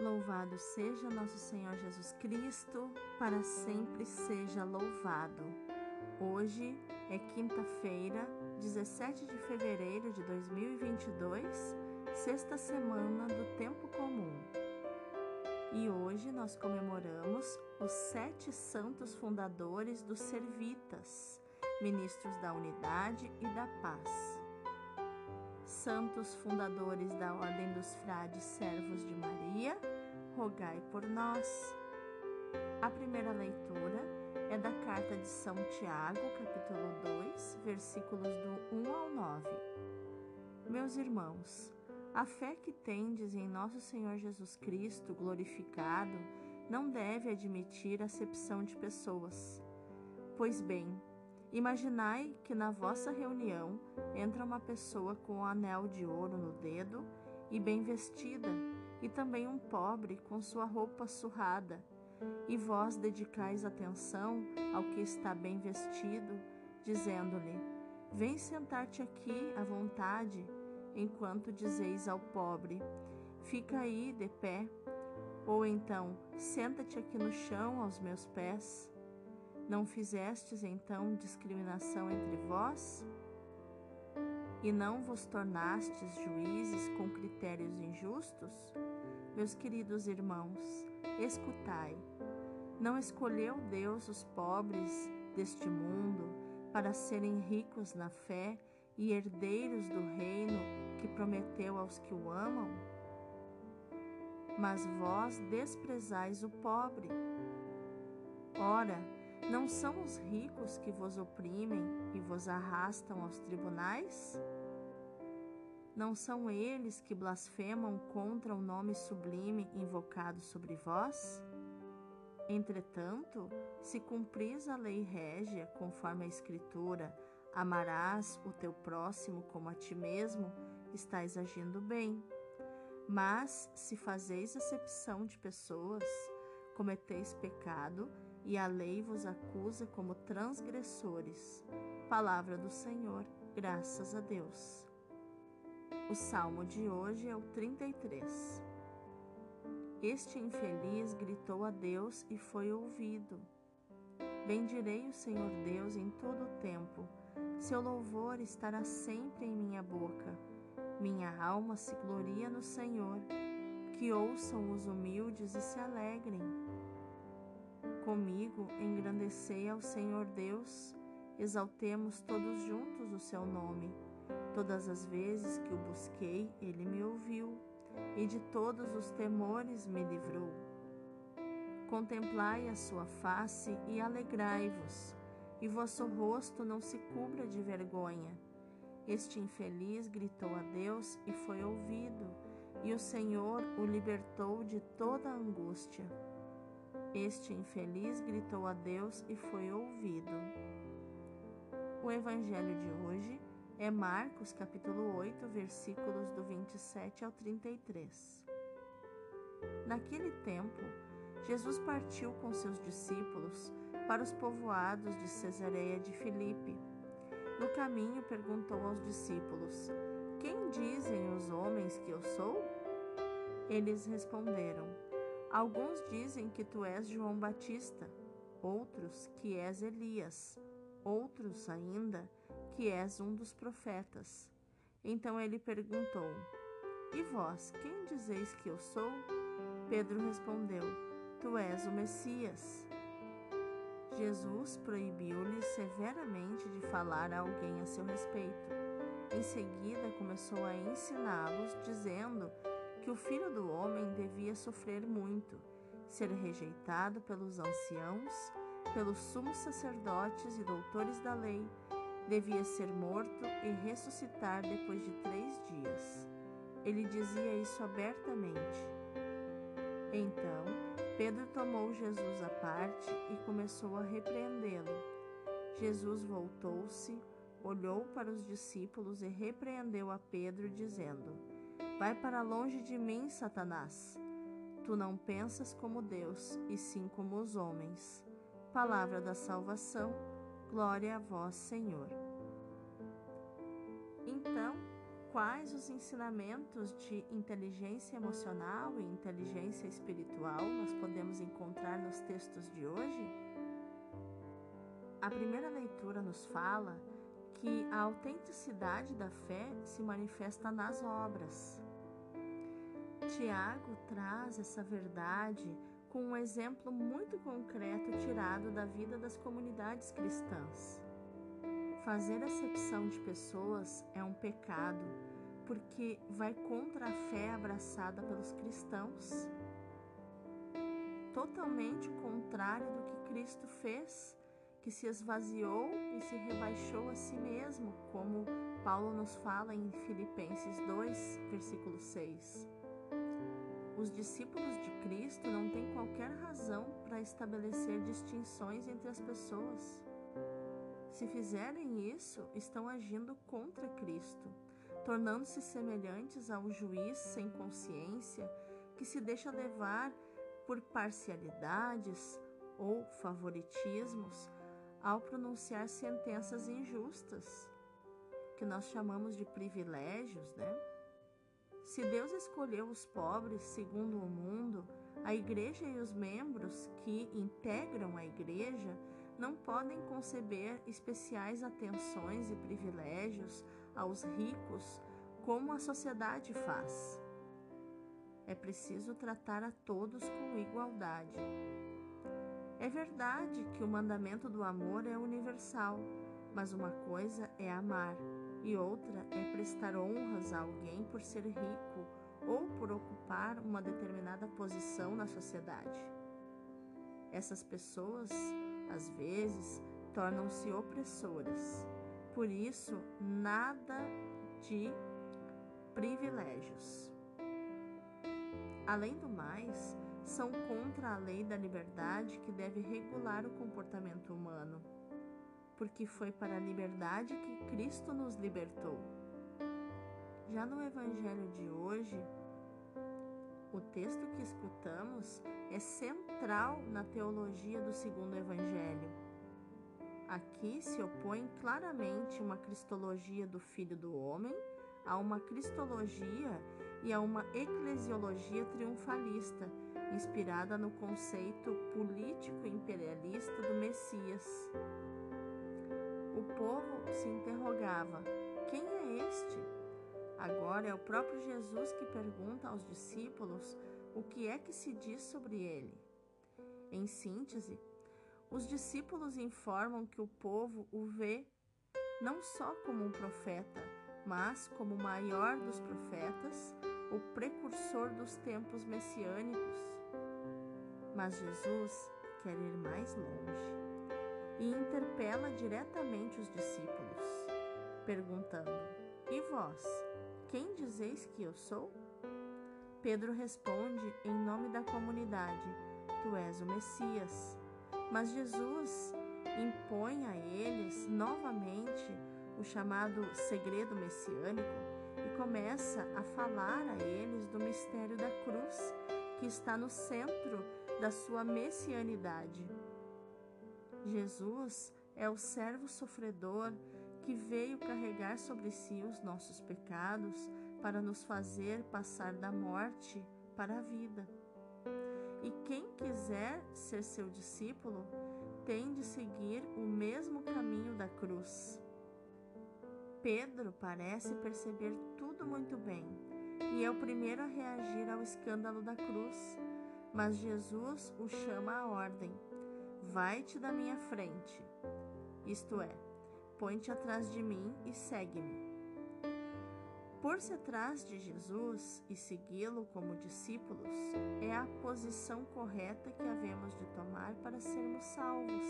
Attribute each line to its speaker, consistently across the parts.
Speaker 1: Louvado seja nosso Senhor Jesus Cristo, para sempre seja louvado. Hoje é quinta-feira, 17 de fevereiro de 2022, sexta semana do Tempo Comum. E hoje nós comemoramos os sete santos fundadores dos Servitas, ministros da Unidade e da Paz santos fundadores da Ordem dos Frades Servos de Maria, rogai por nós. A primeira leitura é da carta de São Tiago, capítulo 2, versículos do 1 ao 9. Meus irmãos, a fé que tendes em nosso Senhor Jesus Cristo glorificado não deve admitir acepção de pessoas. Pois bem, Imaginai que na vossa reunião entra uma pessoa com um anel de ouro no dedo e bem vestida, e também um pobre com sua roupa surrada, e vós dedicais atenção ao que está bem vestido, dizendo-lhe: Vem sentar-te aqui à vontade, enquanto dizeis ao pobre: Fica aí de pé, ou então senta-te aqui no chão aos meus pés. Não fizestes então discriminação entre vós? E não vos tornastes juízes com critérios injustos? Meus queridos irmãos, escutai. Não escolheu Deus os pobres deste mundo para serem ricos na fé e herdeiros do reino que prometeu aos que o amam? Mas vós desprezais o pobre. Ora, não são os ricos que vos oprimem e vos arrastam aos tribunais? Não são eles que blasfemam contra o nome sublime invocado sobre vós? Entretanto, se cumpris a lei régia, conforme a Escritura, amarás o teu próximo como a ti mesmo, estais agindo bem. Mas, se fazeis acepção de pessoas, cometeis pecado e a lei vos acusa como transgressores. Palavra do Senhor, graças a Deus. O salmo de hoje é o 33. Este infeliz gritou a Deus e foi ouvido. Bendirei o Senhor Deus em todo o tempo. Seu louvor estará sempre em minha boca. Minha alma se gloria no Senhor. Que ouçam os humildes e se alegrem. Comigo engrandecei ao Senhor Deus, exaltemos todos juntos o seu nome. Todas as vezes que o busquei, ele me ouviu, e de todos os temores me livrou. Contemplai a sua face e alegrai-vos, e vosso rosto não se cubra de vergonha. Este infeliz gritou a Deus e foi ouvido, e o Senhor o libertou de toda angústia. Este infeliz gritou a Deus e foi ouvido. O evangelho de hoje é Marcos capítulo 8, versículos do 27 ao 33. Naquele tempo, Jesus partiu com seus discípulos para os povoados de Cesareia de Filipe. No caminho perguntou aos discípulos: Quem dizem os homens que eu sou? Eles responderam: Alguns dizem que tu és João Batista, outros que és Elias, outros ainda que és um dos profetas. Então ele perguntou: E vós, quem dizeis que eu sou? Pedro respondeu: Tu és o Messias. Jesus proibiu-lhe severamente de falar a alguém a seu respeito. Em seguida, começou a ensiná-los, dizendo que o filho do homem devia sofrer muito, ser rejeitado pelos anciãos, pelos sumos sacerdotes e doutores da lei, devia ser morto e ressuscitar depois de três dias. Ele dizia isso abertamente. Então, Pedro tomou Jesus à parte e começou a repreendê-lo. Jesus voltou-se, olhou para os discípulos e repreendeu a Pedro, dizendo: Vai para longe de mim, Satanás. Tu não pensas como Deus, e sim como os homens. Palavra da salvação, glória a vós, Senhor. Então, quais os ensinamentos de inteligência emocional e inteligência espiritual nós podemos encontrar nos textos de hoje? A primeira leitura nos fala que a autenticidade da fé se manifesta nas obras. Tiago traz essa verdade com um exemplo muito concreto tirado da vida das comunidades cristãs. Fazer acepção de pessoas é um pecado, porque vai contra a fé abraçada pelos cristãos. Totalmente contrário do que Cristo fez, que se esvaziou e se rebaixou a si mesmo, como Paulo nos fala em Filipenses 2, versículo 6. Os discípulos de Cristo não têm qualquer razão para estabelecer distinções entre as pessoas. Se fizerem isso, estão agindo contra Cristo, tornando-se semelhantes ao juiz sem consciência que se deixa levar por parcialidades ou favoritismos ao pronunciar sentenças injustas, que nós chamamos de privilégios, né? Se Deus escolheu os pobres segundo o mundo, a igreja e os membros que integram a igreja não podem conceber especiais atenções e privilégios aos ricos como a sociedade faz. É preciso tratar a todos com igualdade. É verdade que o mandamento do amor é universal, mas uma coisa é amar e outra é prestar honras a alguém por ser rico ou por ocupar uma determinada posição na sociedade. Essas pessoas às vezes tornam-se opressoras. Por isso, nada de privilégios. Além do mais, são contra a lei da liberdade que deve regular o comportamento humano, porque foi para a liberdade que Cristo nos libertou. Já no Evangelho de hoje, o texto que escutamos é central na teologia do segundo evangelho. Aqui se opõe claramente uma cristologia do Filho do Homem a uma cristologia e a uma eclesiologia triunfalista, inspirada no conceito político imperialista do Messias. O povo se interrogava: quem é este? Agora é o próprio Jesus que pergunta aos discípulos o que é que se diz sobre ele. Em síntese, os discípulos informam que o povo o vê não só como um profeta, mas como o maior dos profetas, o precursor dos tempos messiânicos. Mas Jesus quer ir mais longe e interpela diretamente os discípulos, perguntando: E vós? Quem dizeis que eu sou? Pedro responde em nome da comunidade: Tu és o Messias. Mas Jesus impõe a eles novamente o chamado segredo messiânico e começa a falar a eles do mistério da cruz, que está no centro da sua messianidade. Jesus é o servo sofredor que veio carregar sobre si os nossos pecados para nos fazer passar da morte para a vida. E quem quiser ser seu discípulo tem de seguir o mesmo caminho da cruz. Pedro parece perceber tudo muito bem e é o primeiro a reagir ao escândalo da cruz, mas Jesus o chama à ordem: Vai-te da minha frente. Isto é, põe-te atrás de mim e segue-me. Por-se atrás de Jesus e segui-lo como discípulos é a posição correta que havemos de tomar para sermos salvos.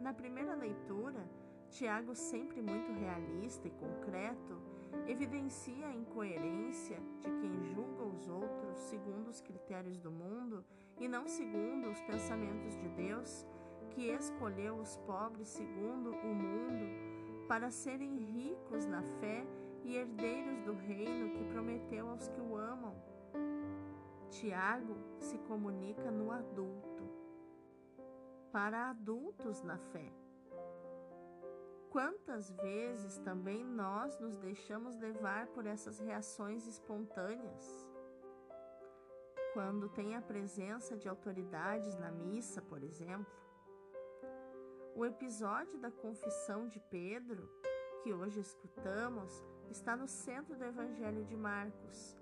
Speaker 1: Na primeira leitura, Tiago, sempre muito realista e concreto, evidencia a incoerência de quem julga os outros segundo os critérios do mundo e não segundo os pensamentos de Deus que escolheu os pobres segundo o mundo para serem ricos na fé e herdeiros do reino que prometeu aos que o amam. Tiago se comunica no adulto, para adultos na fé. Quantas vezes também nós nos deixamos levar por essas reações espontâneas? Quando tem a presença de autoridades na missa, por exemplo. O episódio da confissão de Pedro, que hoje escutamos, está no centro do Evangelho de Marcos.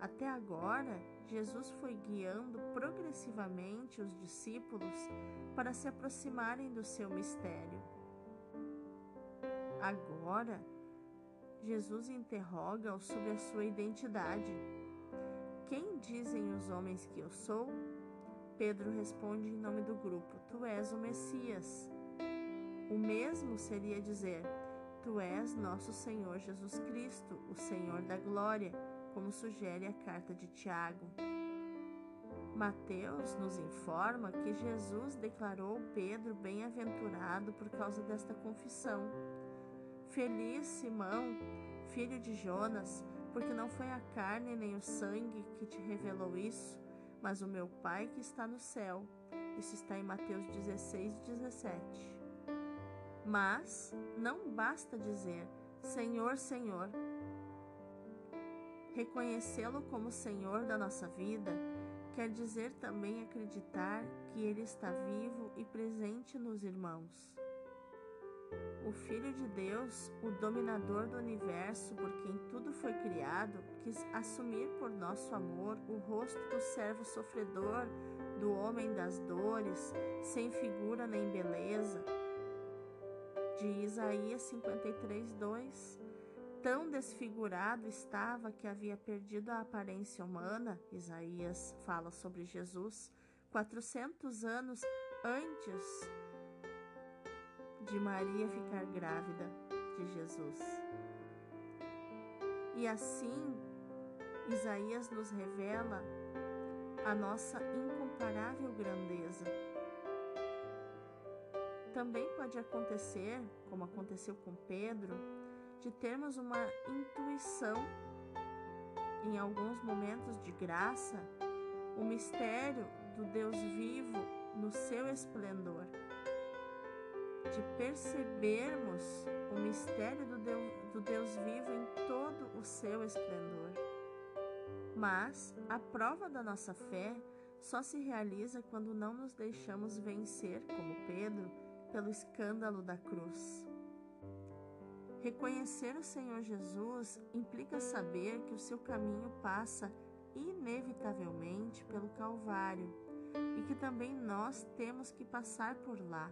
Speaker 1: Até agora, Jesus foi guiando progressivamente os discípulos para se aproximarem do seu mistério. Agora, Jesus interroga-os sobre a sua identidade. Quem dizem os homens que eu sou? Pedro responde em nome do grupo: Tu és o Messias. O mesmo seria dizer: Tu és nosso Senhor Jesus Cristo, o Senhor da glória, como sugere a carta de Tiago. Mateus nos informa que Jesus declarou Pedro bem-aventurado por causa desta confissão. Feliz Simão, filho de Jonas, porque não foi a carne nem o sangue que te revelou isso, mas o meu Pai que está no céu. Isso está em Mateus 16, 17. Mas não basta dizer Senhor, Senhor. Reconhecê-lo como Senhor da nossa vida quer dizer também acreditar que Ele está vivo e presente nos irmãos o Filho de Deus, o dominador do universo por quem tudo foi criado, quis assumir por nosso amor o rosto do servo sofredor, do homem das dores, sem figura nem beleza. De Isaías 53, 2. Tão desfigurado estava que havia perdido a aparência humana, Isaías fala sobre Jesus, 400 anos antes de Maria ficar grávida de Jesus. E assim, Isaías nos revela a nossa incomparável grandeza. Também pode acontecer, como aconteceu com Pedro, de termos uma intuição, em alguns momentos de graça, o mistério do Deus vivo no seu esplendor de percebermos o mistério do Deus, do Deus vivo em todo o seu esplendor. Mas a prova da nossa fé só se realiza quando não nos deixamos vencer, como Pedro, pelo escândalo da cruz. Reconhecer o Senhor Jesus implica saber que o seu caminho passa inevitavelmente pelo Calvário e que também nós temos que passar por lá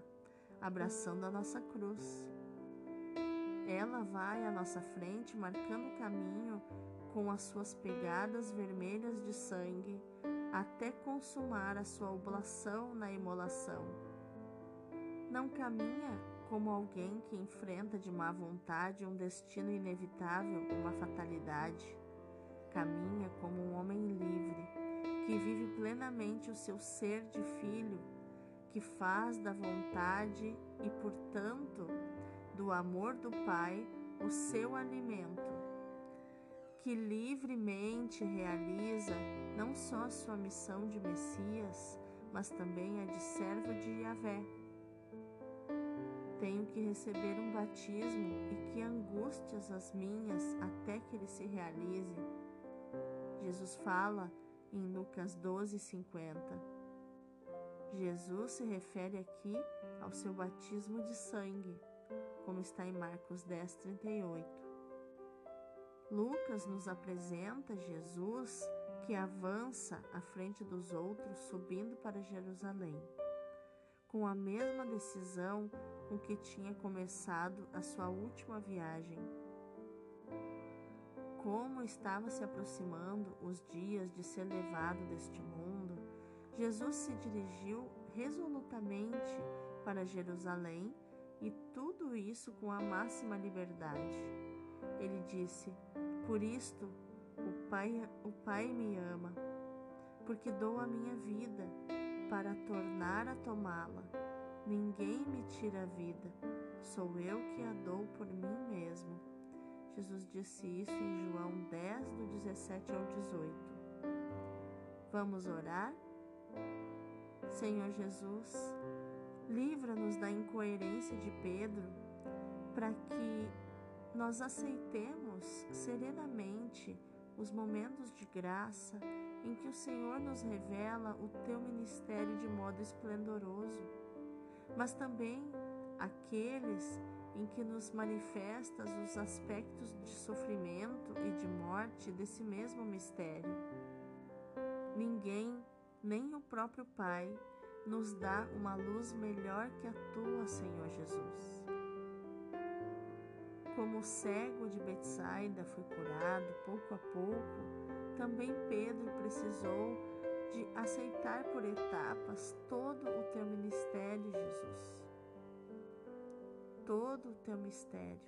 Speaker 1: abraçando a nossa cruz. Ela vai à nossa frente, marcando o caminho com as suas pegadas vermelhas de sangue, até consumar a sua oblação na imolação. Não caminha como alguém que enfrenta de má vontade um destino inevitável, uma fatalidade. Caminha como um homem livre, que vive plenamente o seu ser de filho que faz da vontade e, portanto, do amor do Pai o seu alimento, que livremente realiza não só a sua missão de Messias, mas também a de servo de Yahvé. Tenho que receber um batismo e que angústias as minhas até que ele se realize. Jesus fala em Lucas 12, 50. Jesus se refere aqui ao seu batismo de sangue, como está em Marcos 10, 38. Lucas nos apresenta Jesus que avança à frente dos outros, subindo para Jerusalém, com a mesma decisão com que tinha começado a sua última viagem. Como estava se aproximando os dias de ser levado deste mundo, Jesus se dirigiu resolutamente para Jerusalém e tudo isso com a máxima liberdade. Ele disse: Por isto o Pai, o Pai me ama, porque dou a minha vida para tornar a tomá-la. Ninguém me tira a vida, sou eu que a dou por mim mesmo. Jesus disse isso em João 10, do 17 ao 18. Vamos orar? Senhor Jesus, livra-nos da incoerência de Pedro, para que nós aceitemos serenamente os momentos de graça em que o Senhor nos revela o teu ministério de modo esplendoroso, mas também aqueles em que nos manifestas os aspectos de sofrimento e de morte desse mesmo mistério. Ninguém, nem o próprio Pai, nos dá uma luz melhor que a tua, Senhor Jesus. Como o cego de Betsaida foi curado pouco a pouco, também Pedro precisou de aceitar por etapas todo o teu ministério, Jesus. Todo o teu mistério.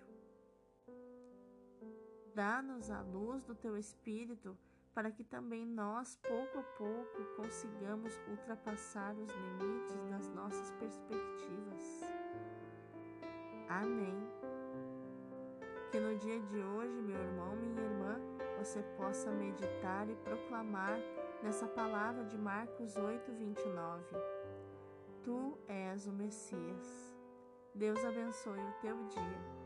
Speaker 1: Dá-nos a luz do teu Espírito para que também nós, pouco a pouco, consigamos ultrapassar os limites das nossas perspectivas. Amém. Que no dia de hoje, meu irmão, minha irmã, você possa meditar e proclamar nessa palavra de Marcos 8, 29. Tu és o Messias. Deus abençoe o teu dia.